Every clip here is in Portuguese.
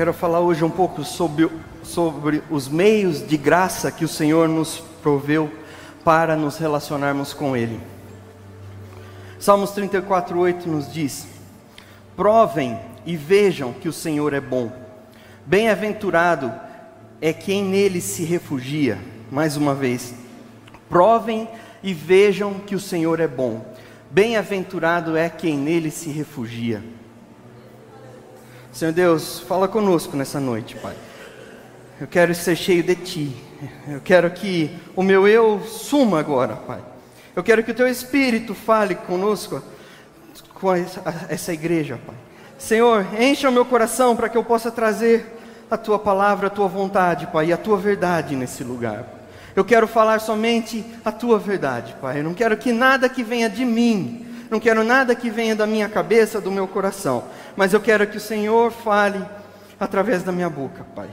quero falar hoje um pouco sobre, sobre os meios de graça que o Senhor nos proveu para nos relacionarmos com Ele. Salmos 34,8 nos diz: Provem e vejam que o Senhor é bom. Bem-aventurado é quem nele se refugia. Mais uma vez, provem e vejam que o Senhor é bom. Bem-aventurado é quem nele se refugia. Senhor Deus, fala conosco nessa noite, Pai. Eu quero ser cheio de Ti. Eu quero que o meu eu suma agora, Pai. Eu quero que o Teu Espírito fale conosco, com essa igreja, Pai. Senhor, encha o meu coração para que eu possa trazer a Tua palavra, a Tua vontade, Pai, e a Tua verdade nesse lugar. Eu quero falar somente a Tua verdade, Pai. Eu não quero que nada que venha de mim, não quero nada que venha da minha cabeça, do meu coração, mas eu quero que o Senhor fale através da minha boca, Pai.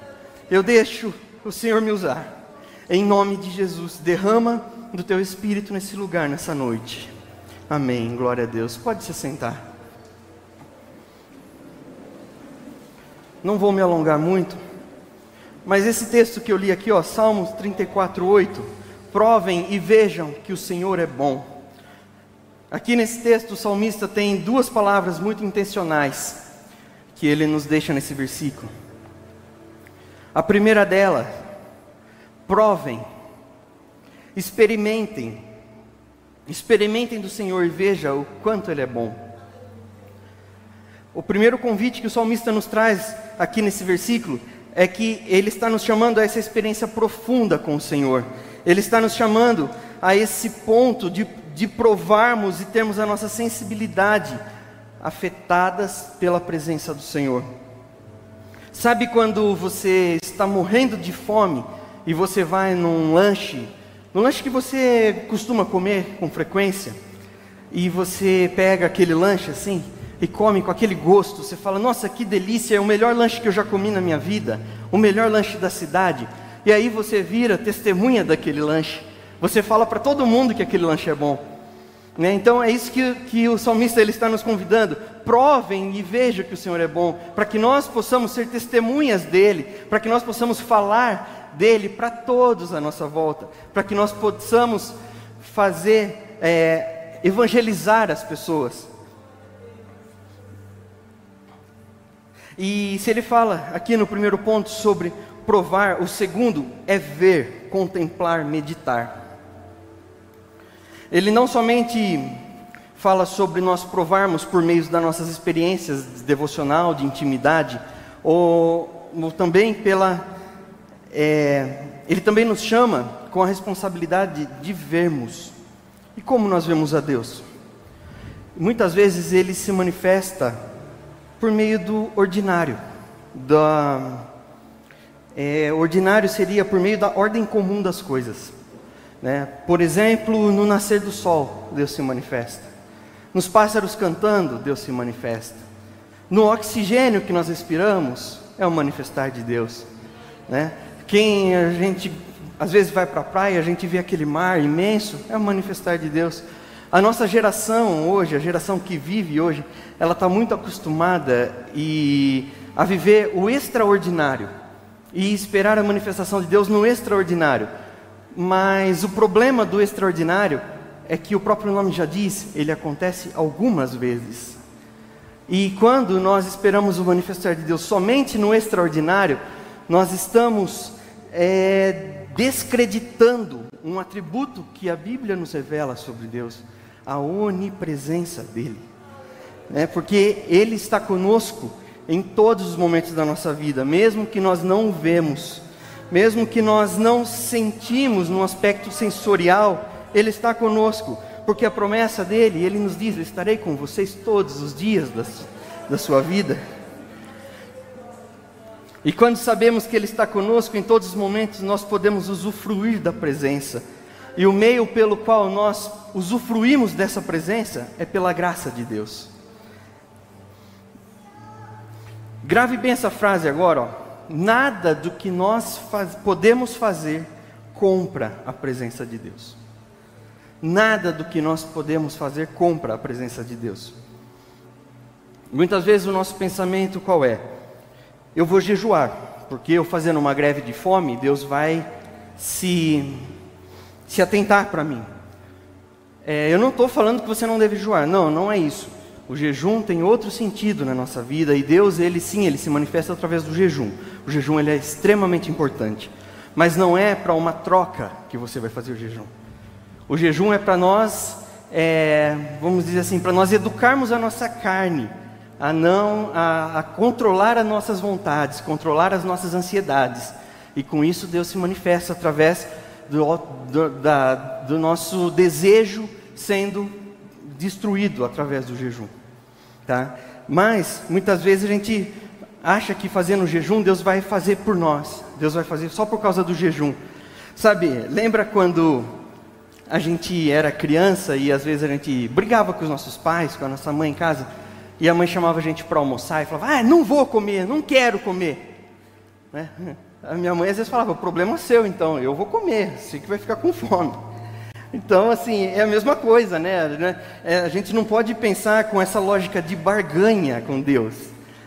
Eu deixo o Senhor me usar. Em nome de Jesus, derrama do teu espírito nesse lugar nessa noite. Amém. Glória a Deus. Pode se sentar. Não vou me alongar muito, mas esse texto que eu li aqui, ó, Salmos 34:8, provem e vejam que o Senhor é bom. Aqui nesse texto, o salmista tem duas palavras muito intencionais que ele nos deixa nesse versículo. A primeira dela, provem, experimentem, experimentem do Senhor e veja o quanto Ele é bom. O primeiro convite que o salmista nos traz aqui nesse versículo é que ele está nos chamando a essa experiência profunda com o Senhor. Ele está nos chamando a esse ponto de de provarmos e termos a nossa sensibilidade afetadas pela presença do Senhor. Sabe quando você está morrendo de fome e você vai num lanche, no lanche que você costuma comer com frequência, e você pega aquele lanche assim e come com aquele gosto, você fala: "Nossa, que delícia, é o melhor lanche que eu já comi na minha vida, o melhor lanche da cidade". E aí você vira testemunha daquele lanche. Você fala para todo mundo que aquele lanche é bom. Né? Então é isso que, que o salmista ele está nos convidando. Provem e vejam que o Senhor é bom, para que nós possamos ser testemunhas dele, para que nós possamos falar dele para todos à nossa volta, para que nós possamos fazer, é, evangelizar as pessoas. E se ele fala aqui no primeiro ponto sobre provar, o segundo é ver, contemplar, meditar. Ele não somente fala sobre nós provarmos por meio das nossas experiências de devocional, de intimidade, ou, ou também pela. É, ele também nos chama com a responsabilidade de vermos. E como nós vemos a Deus? Muitas vezes ele se manifesta por meio do ordinário. Da, é, ordinário seria por meio da ordem comum das coisas. Né? Por exemplo, no nascer do sol, Deus se manifesta. Nos pássaros cantando, Deus se manifesta. No oxigênio que nós respiramos, é o manifestar de Deus. Né? Quem a gente às vezes vai para a praia, a gente vê aquele mar imenso, é o manifestar de Deus. A nossa geração hoje, a geração que vive hoje, ela está muito acostumada e, a viver o extraordinário e esperar a manifestação de Deus no extraordinário. Mas o problema do extraordinário é que o próprio nome já diz, ele acontece algumas vezes. E quando nós esperamos o manifestar de Deus somente no extraordinário, nós estamos é, descreditando um atributo que a Bíblia nos revela sobre Deus, a onipresença dele. É, porque Ele está conosco em todos os momentos da nossa vida, mesmo que nós não o vemos mesmo que nós não sentimos no aspecto sensorial, Ele está conosco, porque a promessa dele, Ele nos diz: estarei com vocês todos os dias da, da sua vida. E quando sabemos que Ele está conosco em todos os momentos, nós podemos usufruir da presença. E o meio pelo qual nós usufruímos dessa presença é pela graça de Deus. Grave bem essa frase agora, ó nada do que nós faz, podemos fazer compra a presença de Deus. Nada do que nós podemos fazer compra a presença de Deus. Muitas vezes o nosso pensamento qual é? eu vou jejuar, porque eu fazendo uma greve de fome, Deus vai se, se atentar para mim. É, eu não estou falando que você não deve jejuar, não, não é isso. O jejum tem outro sentido na nossa vida e Deus, ele sim, ele se manifesta através do jejum. O jejum ele é extremamente importante, mas não é para uma troca que você vai fazer o jejum. O jejum é para nós, é, vamos dizer assim, para nós educarmos a nossa carne a não a, a controlar as nossas vontades, controlar as nossas ansiedades. E com isso Deus se manifesta através do, do, da, do nosso desejo sendo destruído através do jejum. Tá? Mas muitas vezes a gente acha que fazendo jejum Deus vai fazer por nós, Deus vai fazer só por causa do jejum. Sabe, lembra quando a gente era criança e às vezes a gente brigava com os nossos pais, com a nossa mãe em casa, e a mãe chamava a gente para almoçar e falava: Ah, não vou comer, não quero comer. Né? A minha mãe às vezes falava: O problema é seu, então, eu vou comer, sei que vai ficar com fome. Então, assim, é a mesma coisa, né? É, a gente não pode pensar com essa lógica de barganha com Deus,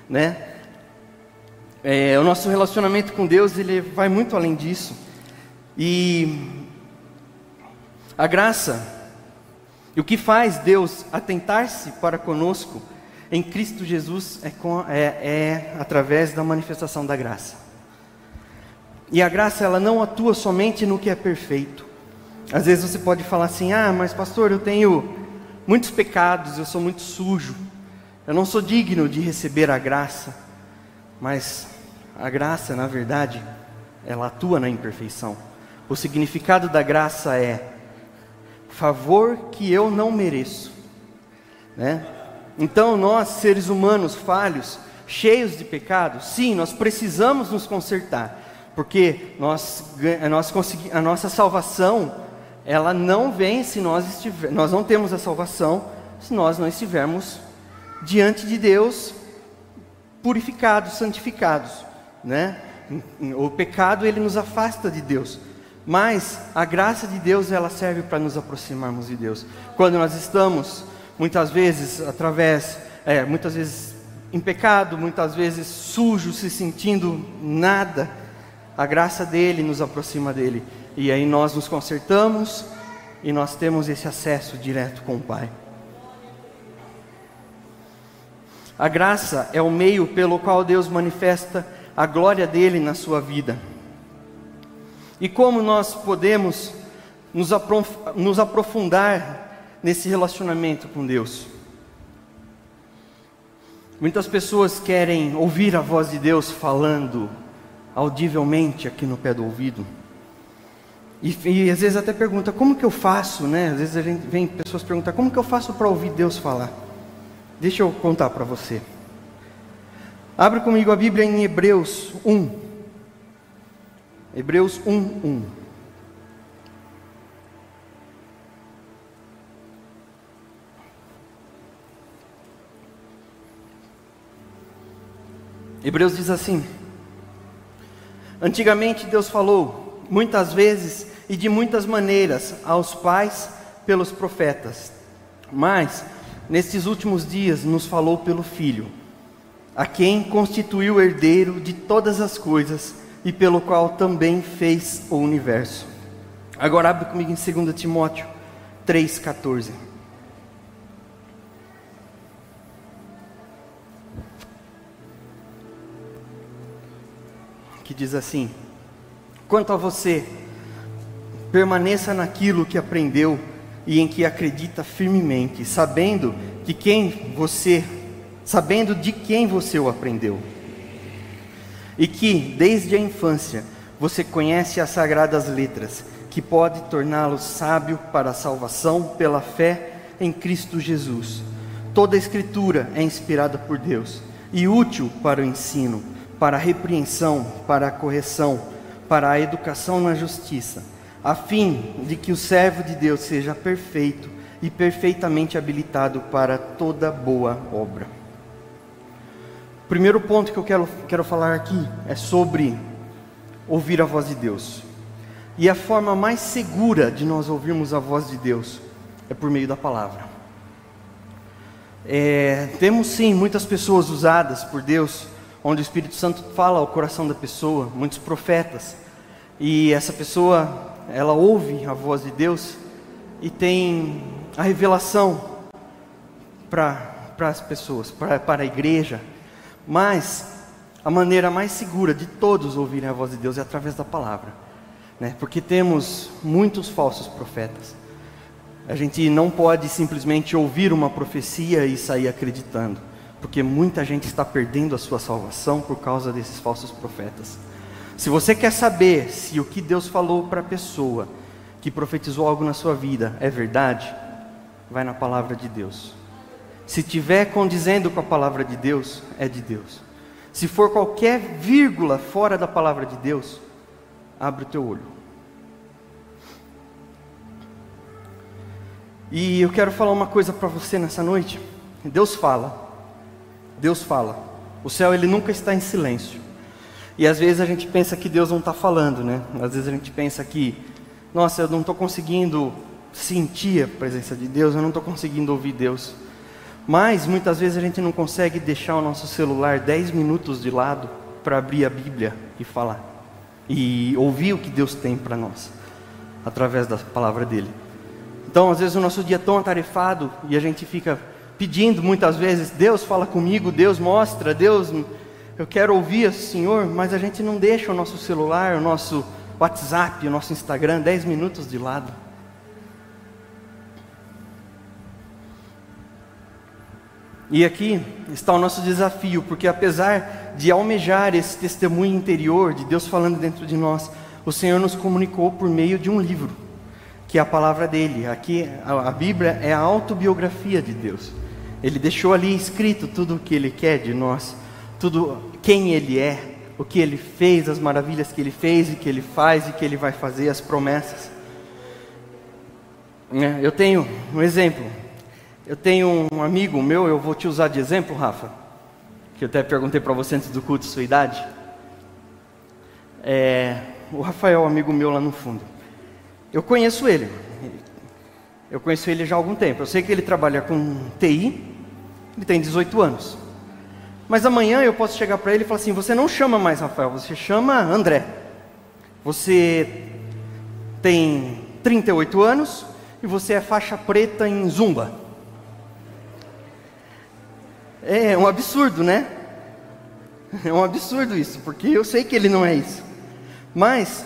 né? É, o nosso relacionamento com Deus, ele vai muito além disso. E a graça, e o que faz Deus atentar-se para conosco em Cristo Jesus é, com, é, é através da manifestação da graça. E a graça, ela não atua somente no que é perfeito. Às vezes você pode falar assim: ah, mas pastor, eu tenho muitos pecados, eu sou muito sujo, eu não sou digno de receber a graça. Mas a graça, na verdade, ela atua na imperfeição. O significado da graça é favor que eu não mereço, né? Então, nós, seres humanos falhos, cheios de pecados, sim, nós precisamos nos consertar, porque nós, a nossa salvação ela não vem se nós nós não temos a salvação se nós não estivermos diante de Deus purificados, santificados, né? O pecado ele nos afasta de Deus, mas a graça de Deus ela serve para nos aproximarmos de Deus. Quando nós estamos muitas vezes através, é, muitas vezes em pecado, muitas vezes sujo, se sentindo nada, a graça dele nos aproxima dele. E aí nós nos consertamos e nós temos esse acesso direto com o Pai. A graça é o meio pelo qual Deus manifesta a glória dele na sua vida. E como nós podemos nos, aprof nos aprofundar nesse relacionamento com Deus? Muitas pessoas querem ouvir a voz de Deus falando audivelmente aqui no pé do ouvido. E, e, às vezes até pergunta, como que eu faço, né? Às vezes a gente vem pessoas perguntar, como que eu faço para ouvir Deus falar? Deixa eu contar para você. Abre comigo a Bíblia em Hebreus 1. Hebreus 1, 1. Hebreus diz assim: Antigamente Deus falou muitas vezes e de muitas maneiras aos pais pelos profetas. Mas, nestes últimos dias, nos falou pelo Filho, a quem constituiu herdeiro de todas as coisas e pelo qual também fez o universo. Agora abre comigo em 2 Timóteo 3,14. Que diz assim: Quanto a você, permaneça naquilo que aprendeu e em que acredita firmemente, sabendo que quem você, sabendo de quem você o aprendeu. E que desde a infância você conhece as sagradas letras, que pode torná-lo sábio para a salvação pela fé em Cristo Jesus. Toda a escritura é inspirada por Deus e útil para o ensino, para a repreensão, para a correção, para a educação na justiça a fim de que o servo de Deus seja perfeito e perfeitamente habilitado para toda boa obra. O primeiro ponto que eu quero, quero falar aqui é sobre ouvir a voz de Deus. E a forma mais segura de nós ouvirmos a voz de Deus é por meio da palavra. É, temos sim muitas pessoas usadas por Deus onde o Espírito Santo fala ao coração da pessoa, muitos profetas, e essa pessoa, ela ouve a voz de Deus e tem a revelação para as pessoas, para a igreja, mas a maneira mais segura de todos ouvirem a voz de Deus é através da palavra, né? porque temos muitos falsos profetas. A gente não pode simplesmente ouvir uma profecia e sair acreditando, porque muita gente está perdendo a sua salvação por causa desses falsos profetas. Se você quer saber se o que Deus falou para a pessoa que profetizou algo na sua vida é verdade, vai na palavra de Deus. Se tiver condizendo com a palavra de Deus, é de Deus. Se for qualquer vírgula fora da palavra de Deus, abre o teu olho. E eu quero falar uma coisa para você nessa noite. Deus fala. Deus fala. O céu ele nunca está em silêncio. E às vezes a gente pensa que Deus não está falando, né? Às vezes a gente pensa que, nossa, eu não estou conseguindo sentir a presença de Deus, eu não estou conseguindo ouvir Deus. Mas muitas vezes a gente não consegue deixar o nosso celular 10 minutos de lado para abrir a Bíblia e falar e ouvir o que Deus tem para nós através da palavra dele. Então, às vezes o nosso dia é tão atarefado e a gente fica pedindo muitas vezes, Deus fala comigo, Deus mostra, Deus, eu quero ouvir o Senhor, mas a gente não deixa o nosso celular, o nosso WhatsApp, o nosso Instagram 10 minutos de lado. E aqui está o nosso desafio, porque apesar de almejar esse testemunho interior de Deus falando dentro de nós, o Senhor nos comunicou por meio de um livro, que é a palavra dele. Aqui a Bíblia é a autobiografia de Deus. Ele deixou ali escrito tudo o que ele quer de nós, tudo quem ele é, o que ele fez, as maravilhas que ele fez e que ele faz e que ele vai fazer, as promessas. É, eu tenho um exemplo. Eu tenho um amigo meu, eu vou te usar de exemplo, Rafa, que eu até perguntei para você antes do culto sua idade. É, o Rafael, amigo meu lá no fundo. Eu conheço ele. Eu conheço ele já há algum tempo. Eu sei que ele trabalha com TI. Ele tem 18 anos. Mas amanhã eu posso chegar para ele e falar assim: você não chama mais Rafael, você chama André. Você tem 38 anos e você é faixa preta em zumba. É um absurdo, né? É um absurdo isso, porque eu sei que ele não é isso. Mas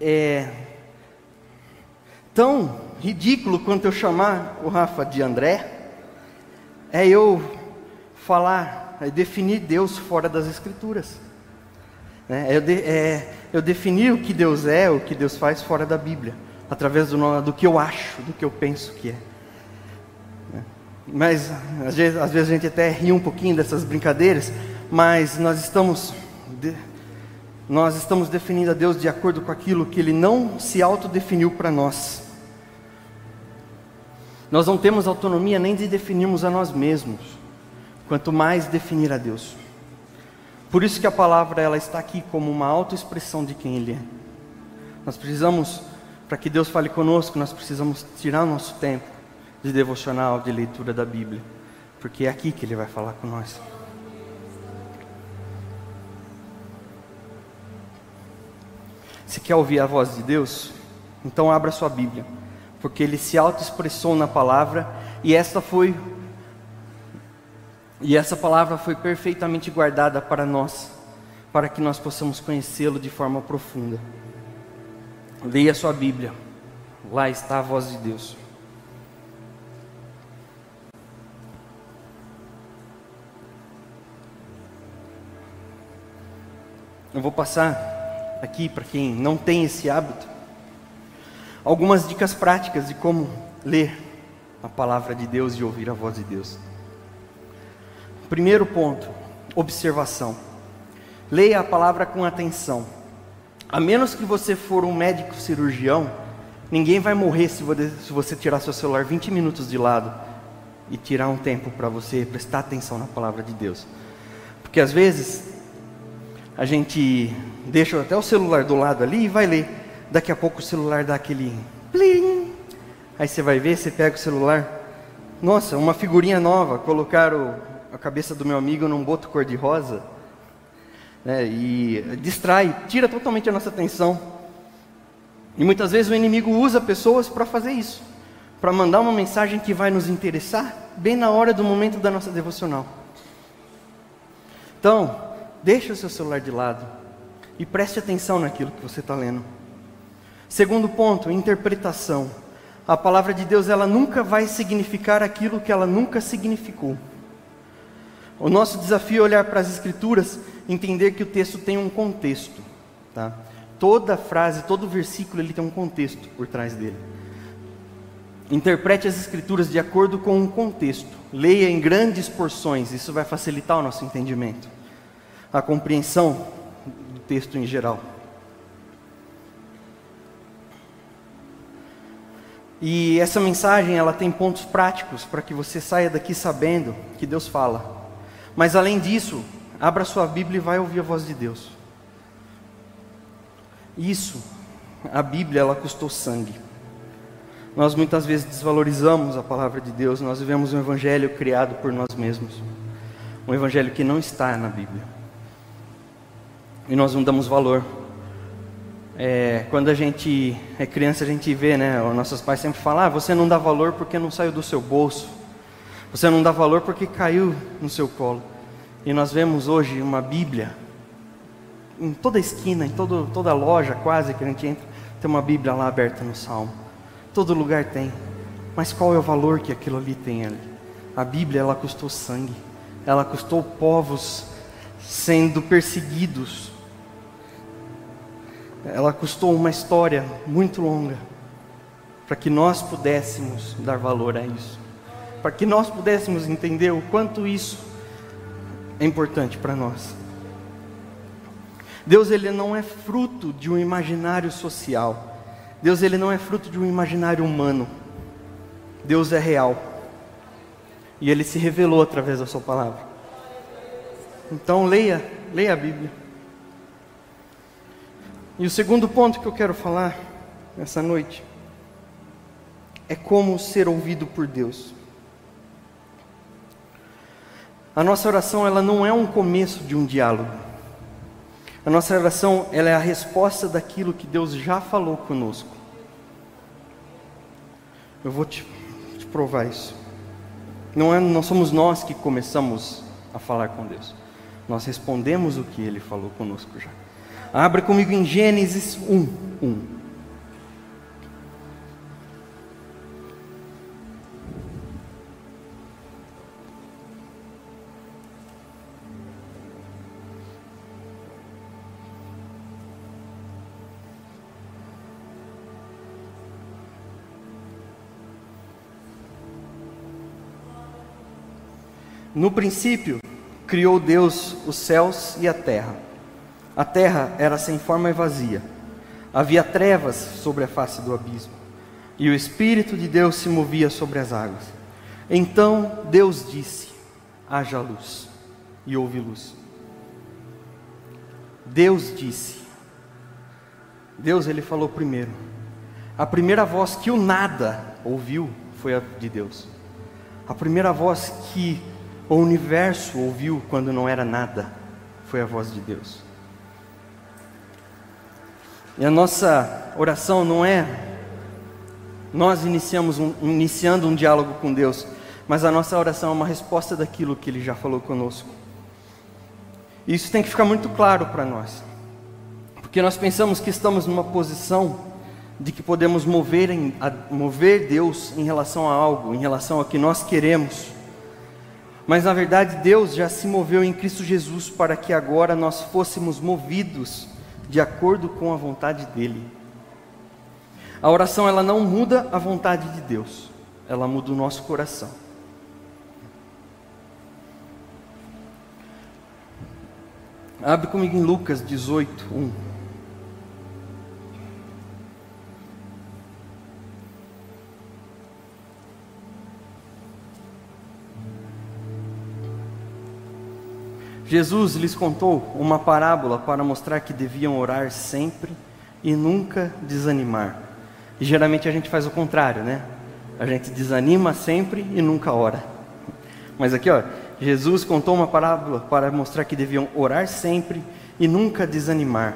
é tão ridículo quanto eu chamar o Rafa de André, é eu falar, é definir Deus fora das Escrituras. É, eu, é, eu definir o que Deus é, o que Deus faz fora da Bíblia, através do, do que eu acho, do que eu penso que é. Mas às vezes, às vezes a gente até ri um pouquinho dessas brincadeiras, mas nós estamos de, nós estamos definindo a Deus de acordo com aquilo que Ele não se autodefiniu para nós. Nós não temos autonomia nem de definirmos a nós mesmos, quanto mais definir a Deus. Por isso que a palavra ela está aqui como uma autoexpressão de quem Ele é. Nós precisamos, para que Deus fale conosco, nós precisamos tirar nosso tempo de devocional, de leitura da Bíblia, porque é aqui que Ele vai falar com nós. Se quer ouvir a voz de Deus, então abra sua Bíblia, porque Ele se autoexpressou na palavra e essa foi e essa palavra foi perfeitamente guardada para nós, para que nós possamos conhecê-lo de forma profunda. Leia sua Bíblia, lá está a voz de Deus. Eu vou passar aqui para quem não tem esse hábito algumas dicas práticas de como ler a palavra de Deus e ouvir a voz de Deus. Primeiro ponto, observação. Leia a palavra com atenção. A menos que você for um médico cirurgião, ninguém vai morrer se você tirar seu celular 20 minutos de lado e tirar um tempo para você prestar atenção na palavra de Deus. Porque às vezes a gente deixa até o celular do lado ali e vai ler. Daqui a pouco o celular dá aquele plim. Aí você vai ver, você pega o celular. Nossa, uma figurinha nova, colocaram a cabeça do meu amigo num boto cor-de-rosa, né, e distrai, tira totalmente a nossa atenção. E muitas vezes o inimigo usa pessoas para fazer isso, para mandar uma mensagem que vai nos interessar bem na hora do momento da nossa devocional. Então, deixe o seu celular de lado e preste atenção naquilo que você está lendo. Segundo ponto, interpretação. A palavra de Deus ela nunca vai significar aquilo que ela nunca significou. O nosso desafio é olhar para as escrituras, entender que o texto tem um contexto, tá? Toda frase, todo versículo ele tem um contexto por trás dele. Interprete as escrituras de acordo com um contexto. Leia em grandes porções, isso vai facilitar o nosso entendimento, a compreensão do texto em geral. E essa mensagem, ela tem pontos práticos para que você saia daqui sabendo que Deus fala. Mas além disso, abra sua Bíblia e vai ouvir a voz de Deus. Isso, a Bíblia, ela custou sangue. Nós muitas vezes desvalorizamos a palavra de Deus, nós vivemos um evangelho criado por nós mesmos. Um evangelho que não está na Bíblia. E nós não damos valor. É, quando a gente é criança, a gente vê, né? Os nossos pais sempre falam: ah, você não dá valor porque não saiu do seu bolso. Você não dá valor porque caiu no seu colo. E nós vemos hoje uma Bíblia, em toda esquina, em todo, toda loja quase que a gente entra, tem uma Bíblia lá aberta no Salmo. Todo lugar tem. Mas qual é o valor que aquilo ali tem ali? A Bíblia, ela custou sangue. Ela custou povos sendo perseguidos ela custou uma história muito longa para que nós pudéssemos dar valor a isso, para que nós pudéssemos entender o quanto isso é importante para nós. Deus ele não é fruto de um imaginário social. Deus ele não é fruto de um imaginário humano. Deus é real. E ele se revelou através da sua palavra. Então leia, leia a Bíblia. E o segundo ponto que eu quero falar nessa noite é como ser ouvido por Deus. A nossa oração ela não é um começo de um diálogo. A nossa oração ela é a resposta daquilo que Deus já falou conosco. Eu vou te, te provar isso. Não, é, não somos nós que começamos a falar com Deus. Nós respondemos o que Ele falou conosco já. Abra comigo em Gênesis 1, 1. No princípio, criou Deus os céus e a terra. A terra era sem forma e vazia. Havia trevas sobre a face do abismo. E o Espírito de Deus se movia sobre as águas. Então Deus disse: haja luz. E houve luz. Deus disse. Deus ele falou primeiro. A primeira voz que o nada ouviu foi a de Deus. A primeira voz que o universo ouviu quando não era nada foi a voz de Deus. E a nossa oração não é nós iniciamos um, iniciando um diálogo com Deus, mas a nossa oração é uma resposta daquilo que Ele já falou conosco. E isso tem que ficar muito claro para nós, porque nós pensamos que estamos numa posição de que podemos mover, em, a, mover Deus em relação a algo, em relação ao que nós queremos. Mas na verdade Deus já se moveu em Cristo Jesus para que agora nós fôssemos movidos de acordo com a vontade dele. A oração ela não muda a vontade de Deus, ela muda o nosso coração. Abre comigo em Lucas 18, 1. Jesus lhes contou uma parábola para mostrar que deviam orar sempre e nunca desanimar. E geralmente a gente faz o contrário, né? A gente desanima sempre e nunca ora. Mas aqui, ó, Jesus contou uma parábola para mostrar que deviam orar sempre e nunca desanimar.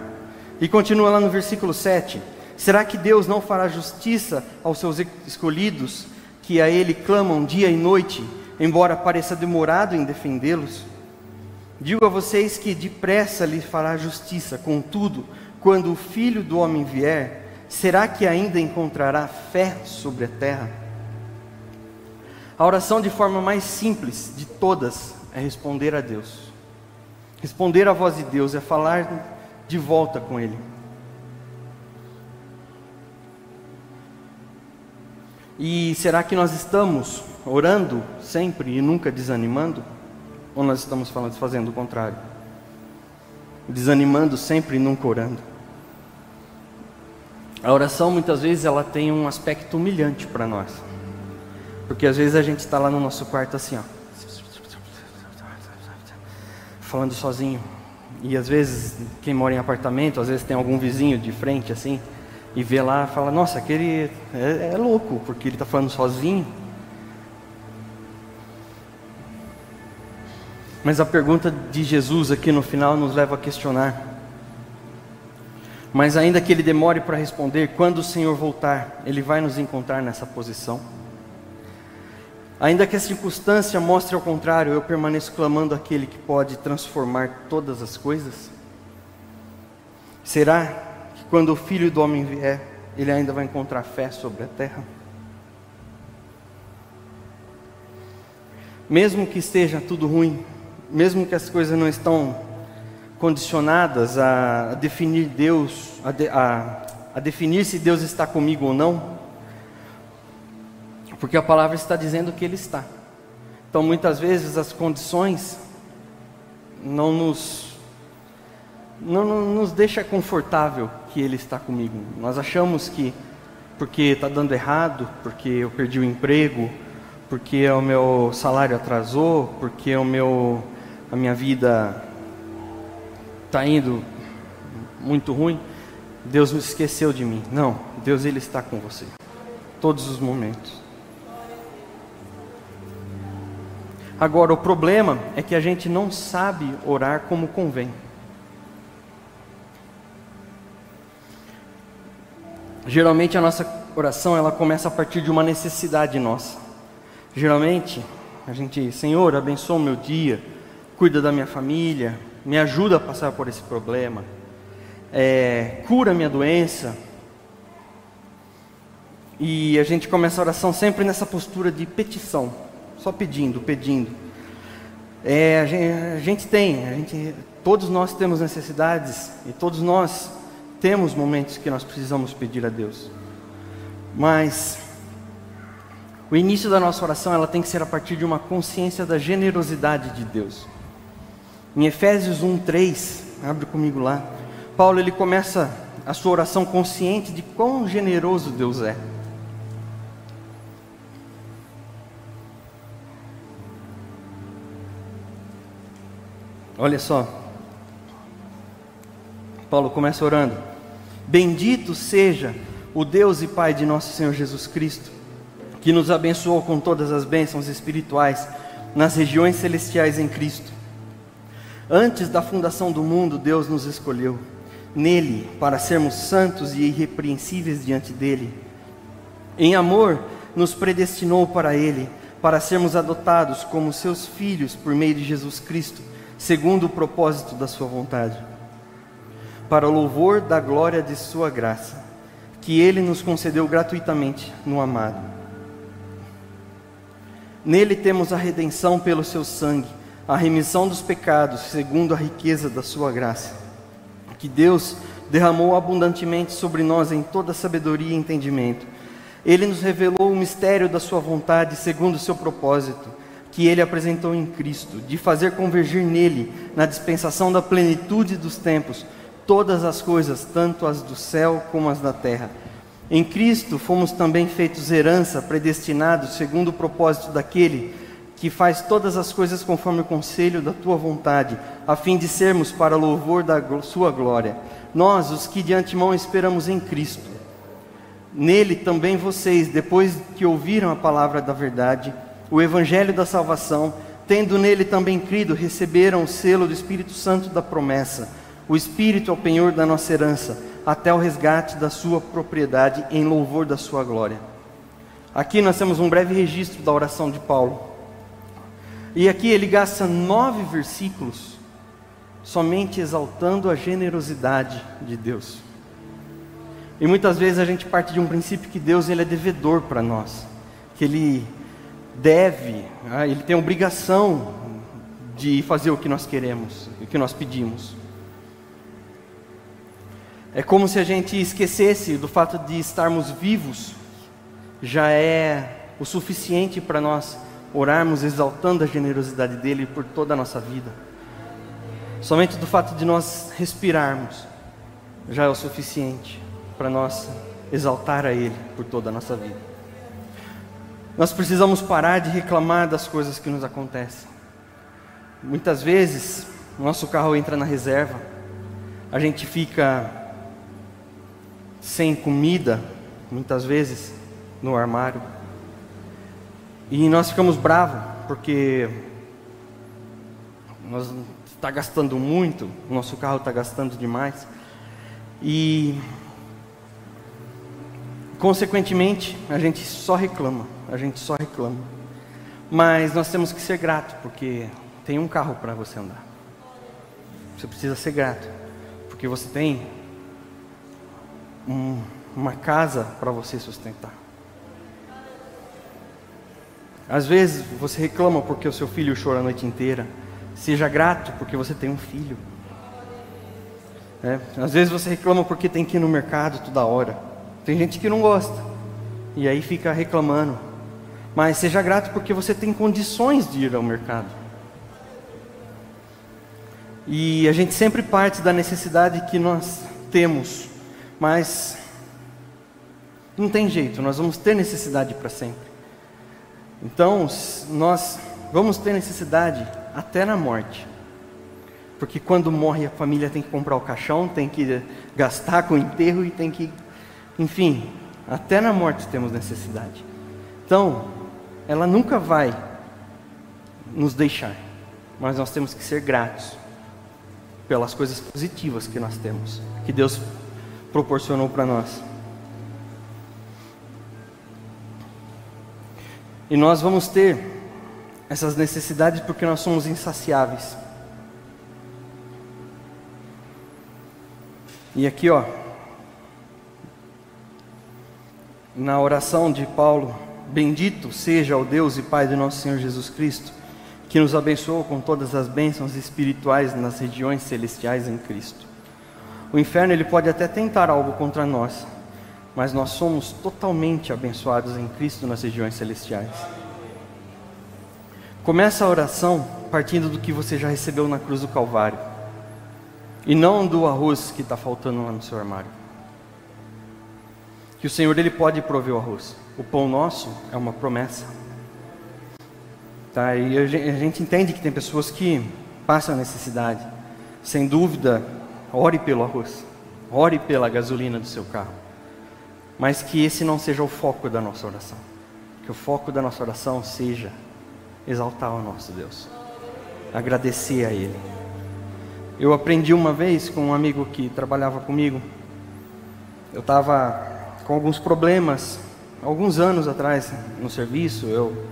E continua lá no versículo 7: Será que Deus não fará justiça aos seus escolhidos, que a Ele clamam dia e noite, embora pareça demorado em defendê-los? Digo a vocês que depressa lhe fará justiça, contudo, quando o filho do homem vier, será que ainda encontrará fé sobre a terra? A oração de forma mais simples de todas é responder a Deus. Responder à voz de Deus é falar de volta com Ele. E será que nós estamos orando sempre e nunca desanimando? Ou nós estamos falando, fazendo o contrário? Desanimando sempre e nunca orando. A oração muitas vezes ela tem um aspecto humilhante para nós. Porque às vezes a gente está lá no nosso quarto assim, ó, falando sozinho. E às vezes quem mora em apartamento, às vezes tem algum vizinho de frente assim, e vê lá, fala: Nossa, aquele é, é louco, porque ele está falando sozinho. Mas a pergunta de Jesus aqui no final nos leva a questionar. Mas ainda que ele demore para responder, quando o Senhor voltar, ele vai nos encontrar nessa posição. Ainda que a circunstância mostre ao contrário, eu permaneço clamando aquele que pode transformar todas as coisas. Será que quando o filho do homem vier, ele ainda vai encontrar fé sobre a terra? Mesmo que esteja tudo ruim, mesmo que as coisas não estão condicionadas a, definir Deus, a, de, a, a definir se Deus está comigo ou não, porque a palavra está dizendo que Ele está. Então, muitas vezes as condições não nos não, não nos deixa confortável que Ele está comigo. Nós achamos que porque está dando errado, porque eu perdi o emprego, porque o meu salário atrasou, porque o meu a minha vida está indo muito ruim, Deus me esqueceu de mim. Não, Deus ele está com você, todos os momentos. Agora, o problema é que a gente não sabe orar como convém. Geralmente a nossa oração ela começa a partir de uma necessidade nossa. Geralmente a gente, Senhor, abençoa o meu dia, cuida da minha família, me ajuda a passar por esse problema, é, cura minha doença. E a gente começa a oração sempre nessa postura de petição, só pedindo, pedindo. É, a, gente, a gente tem, a gente, todos nós temos necessidades e todos nós temos momentos que nós precisamos pedir a Deus. Mas o início da nossa oração ela tem que ser a partir de uma consciência da generosidade de Deus. Em Efésios 1:3, abre comigo lá. Paulo ele começa a sua oração consciente de quão generoso Deus é. Olha só. Paulo começa orando: Bendito seja o Deus e Pai de nosso Senhor Jesus Cristo, que nos abençoou com todas as bênçãos espirituais nas regiões celestiais em Cristo Antes da fundação do mundo, Deus nos escolheu nele para sermos santos e irrepreensíveis diante dele. Em amor, nos predestinou para ele, para sermos adotados como seus filhos por meio de Jesus Cristo, segundo o propósito da sua vontade. Para o louvor da glória de sua graça, que ele nos concedeu gratuitamente no amado. Nele temos a redenção pelo seu sangue a remissão dos pecados, segundo a riqueza da sua graça, que Deus derramou abundantemente sobre nós em toda sabedoria e entendimento. Ele nos revelou o mistério da sua vontade, segundo o seu propósito, que ele apresentou em Cristo, de fazer convergir nele, na dispensação da plenitude dos tempos, todas as coisas, tanto as do céu como as da terra. Em Cristo fomos também feitos herança, predestinados segundo o propósito daquele que faz todas as coisas conforme o conselho da tua vontade, a fim de sermos para louvor da sua glória. Nós, os que de antemão esperamos em Cristo. Nele também vocês, depois que ouviram a palavra da verdade, o evangelho da salvação, tendo nele também crido, receberam o selo do Espírito Santo da promessa. O Espírito é o penhor da nossa herança, até o resgate da sua propriedade em louvor da sua glória. Aqui nós temos um breve registro da oração de Paulo. E aqui ele gasta nove versículos somente exaltando a generosidade de Deus. E muitas vezes a gente parte de um princípio que Deus ele é devedor para nós, que Ele deve, ah, Ele tem obrigação de fazer o que nós queremos, o que nós pedimos. É como se a gente esquecesse do fato de estarmos vivos, já é o suficiente para nós orarmos exaltando a generosidade dele por toda a nossa vida. Somente do fato de nós respirarmos já é o suficiente para nós exaltar a Ele por toda a nossa vida. Nós precisamos parar de reclamar das coisas que nos acontecem. Muitas vezes, nosso carro entra na reserva, a gente fica sem comida, muitas vezes, no armário. E nós ficamos bravos, porque nós está gastando muito, o nosso carro está gastando demais. E consequentemente, a gente só reclama, a gente só reclama. Mas nós temos que ser grato, porque tem um carro para você andar. Você precisa ser grato, porque você tem um, uma casa para você sustentar. Às vezes você reclama porque o seu filho chora a noite inteira. Seja grato porque você tem um filho. É, às vezes você reclama porque tem que ir no mercado toda hora. Tem gente que não gosta. E aí fica reclamando. Mas seja grato porque você tem condições de ir ao mercado. E a gente sempre parte da necessidade que nós temos. Mas não tem jeito, nós vamos ter necessidade para sempre. Então, nós vamos ter necessidade até na morte. Porque quando morre a família tem que comprar o caixão, tem que gastar com o enterro e tem que. Enfim, até na morte temos necessidade. Então, ela nunca vai nos deixar, mas nós temos que ser gratos pelas coisas positivas que nós temos, que Deus proporcionou para nós. E nós vamos ter essas necessidades porque nós somos insaciáveis. E aqui, ó, na oração de Paulo, bendito seja o Deus e Pai do nosso Senhor Jesus Cristo, que nos abençoou com todas as bênçãos espirituais nas regiões celestiais em Cristo. O inferno ele pode até tentar algo contra nós, mas nós somos totalmente abençoados em Cristo nas regiões celestiais. Começa a oração partindo do que você já recebeu na cruz do Calvário, e não do arroz que está faltando lá no seu armário. Que o Senhor ele pode prover o arroz. O pão nosso é uma promessa. Tá? E a gente entende que tem pessoas que passam necessidade. Sem dúvida, ore pelo arroz, ore pela gasolina do seu carro mas que esse não seja o foco da nossa oração. Que o foco da nossa oração seja exaltar o nosso Deus, agradecer a Ele. Eu aprendi uma vez com um amigo que trabalhava comigo, eu estava com alguns problemas, alguns anos atrás no serviço, eu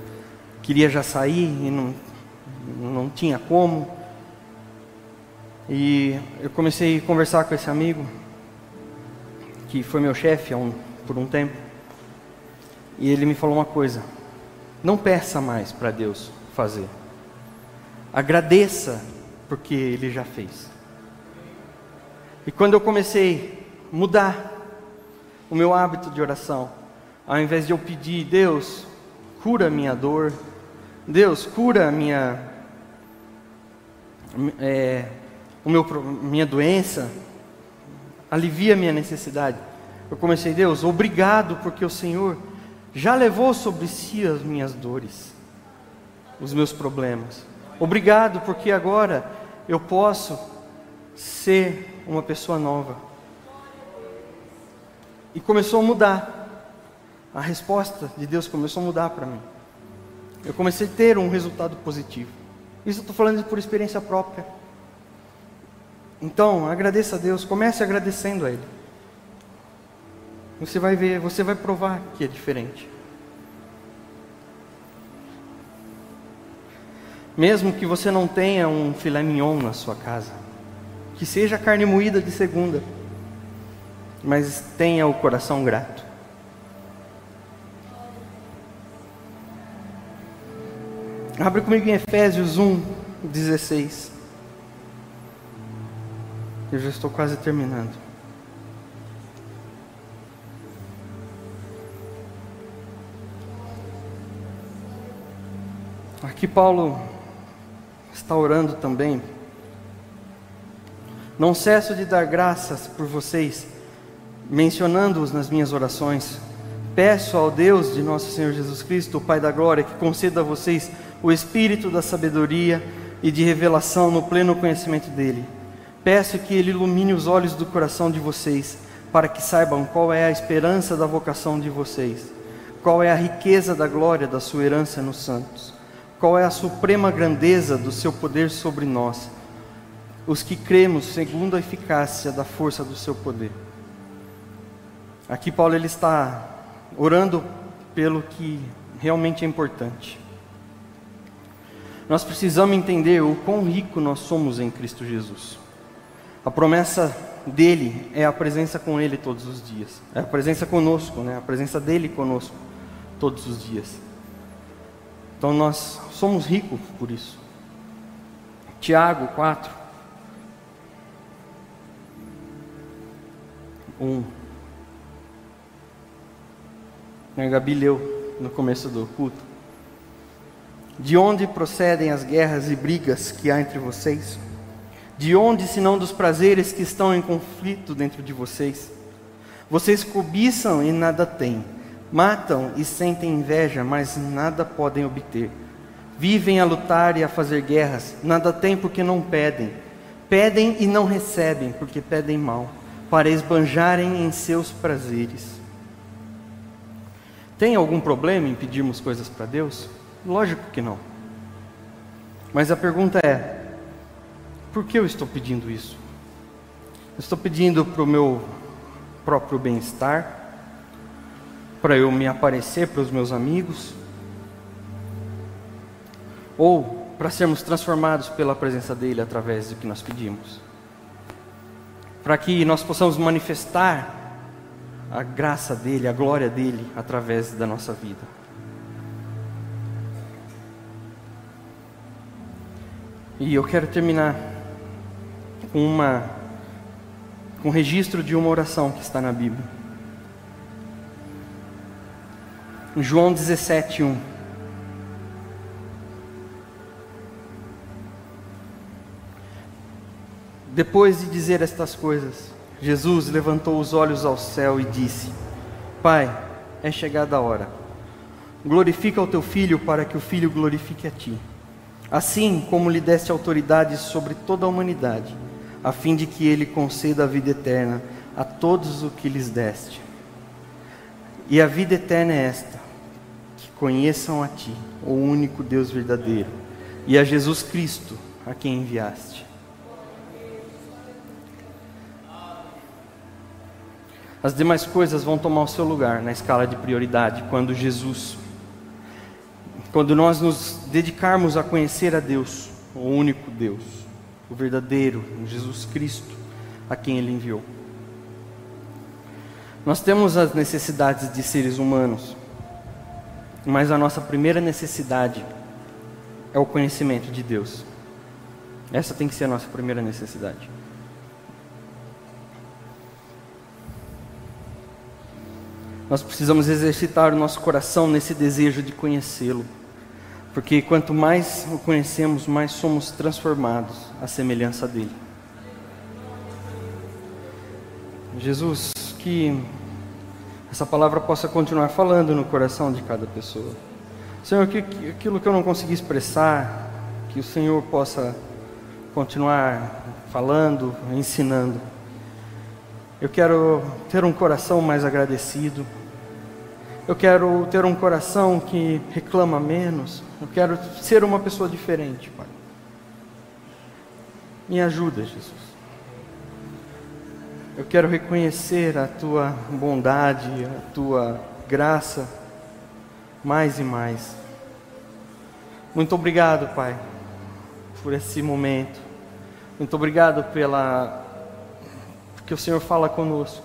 queria já sair e não, não tinha como. E eu comecei a conversar com esse amigo, que foi meu chefe há um por um tempo. E ele me falou uma coisa: não peça mais para Deus fazer. Agradeça porque Ele já fez. E quando eu comecei a mudar o meu hábito de oração, ao invés de eu pedir, Deus, cura a minha dor, Deus, cura a minha, é, o meu, minha doença, alivia a minha necessidade. Eu comecei, Deus, obrigado porque o Senhor já levou sobre si as minhas dores, os meus problemas. Obrigado porque agora eu posso ser uma pessoa nova. E começou a mudar. A resposta de Deus começou a mudar para mim. Eu comecei a ter um resultado positivo. Isso eu estou falando por experiência própria. Então, agradeça a Deus, comece agradecendo a Ele. Você vai ver, você vai provar que é diferente. Mesmo que você não tenha um filé mignon na sua casa, que seja carne moída de segunda, mas tenha o coração grato. Abre comigo em Efésios 1, 16. Eu já estou quase terminando. Aqui Paulo está orando também. Não cesso de dar graças por vocês, mencionando-os nas minhas orações. Peço ao Deus de nosso Senhor Jesus Cristo, o Pai da Glória, que conceda a vocês o espírito da sabedoria e de revelação no pleno conhecimento dele. Peço que ele ilumine os olhos do coração de vocês, para que saibam qual é a esperança da vocação de vocês, qual é a riqueza da glória da sua herança nos santos qual é a suprema grandeza do seu poder sobre nós, os que cremos segundo a eficácia da força do seu poder. Aqui Paulo ele está orando pelo que realmente é importante. Nós precisamos entender o quão rico nós somos em Cristo Jesus. A promessa dele é a presença com ele todos os dias. É a presença conosco, né? A presença dele conosco todos os dias. Então nós somos ricos por isso. Tiago 4. 1. A Gabi leu no começo do culto. De onde procedem as guerras e brigas que há entre vocês? De onde, senão dos prazeres que estão em conflito dentro de vocês? Vocês cobiçam e nada têm Matam e sentem inveja, mas nada podem obter. Vivem a lutar e a fazer guerras, nada têm porque não pedem. Pedem e não recebem, porque pedem mal, para esbanjarem em seus prazeres. Tem algum problema em pedirmos coisas para Deus? Lógico que não. Mas a pergunta é: por que eu estou pedindo isso? estou pedindo para o meu próprio bem-estar? Para eu me aparecer para os meus amigos, ou para sermos transformados pela presença dEle através do que nós pedimos, para que nós possamos manifestar a graça dEle, a glória dEle através da nossa vida. E eu quero terminar com uma com um registro de uma oração que está na Bíblia. João 17, 1. Depois de dizer estas coisas, Jesus levantou os olhos ao céu e disse: Pai, é chegada a hora. Glorifica o teu filho para que o filho glorifique a ti. Assim como lhe deste autoridade sobre toda a humanidade, a fim de que ele conceda a vida eterna a todos o que lhes deste. E a vida eterna é esta: conheçam a Ti, o único Deus verdadeiro, e a Jesus Cristo, a quem enviaste. As demais coisas vão tomar o seu lugar na escala de prioridade quando Jesus, quando nós nos dedicarmos a conhecer a Deus, o único Deus, o verdadeiro, Jesus Cristo, a quem Ele enviou. Nós temos as necessidades de seres humanos, mas a nossa primeira necessidade é o conhecimento de Deus. Essa tem que ser a nossa primeira necessidade. Nós precisamos exercitar o nosso coração nesse desejo de conhecê-lo, porque quanto mais o conhecemos, mais somos transformados à semelhança dele. Jesus, que essa palavra possa continuar falando no coração de cada pessoa. Senhor, que, aquilo que eu não consegui expressar, que o Senhor possa continuar falando, ensinando. Eu quero ter um coração mais agradecido. Eu quero ter um coração que reclama menos. Eu quero ser uma pessoa diferente, Pai. Me ajuda, Jesus. Eu quero reconhecer a tua bondade, a tua graça, mais e mais. Muito obrigado, Pai, por esse momento. Muito obrigado pela porque o Senhor fala conosco.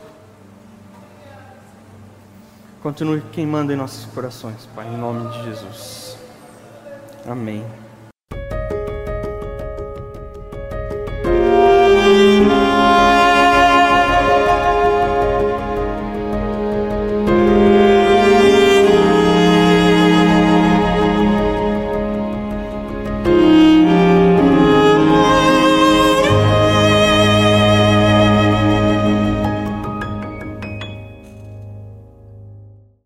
Continue queimando em nossos corações, Pai, em nome de Jesus. Amém.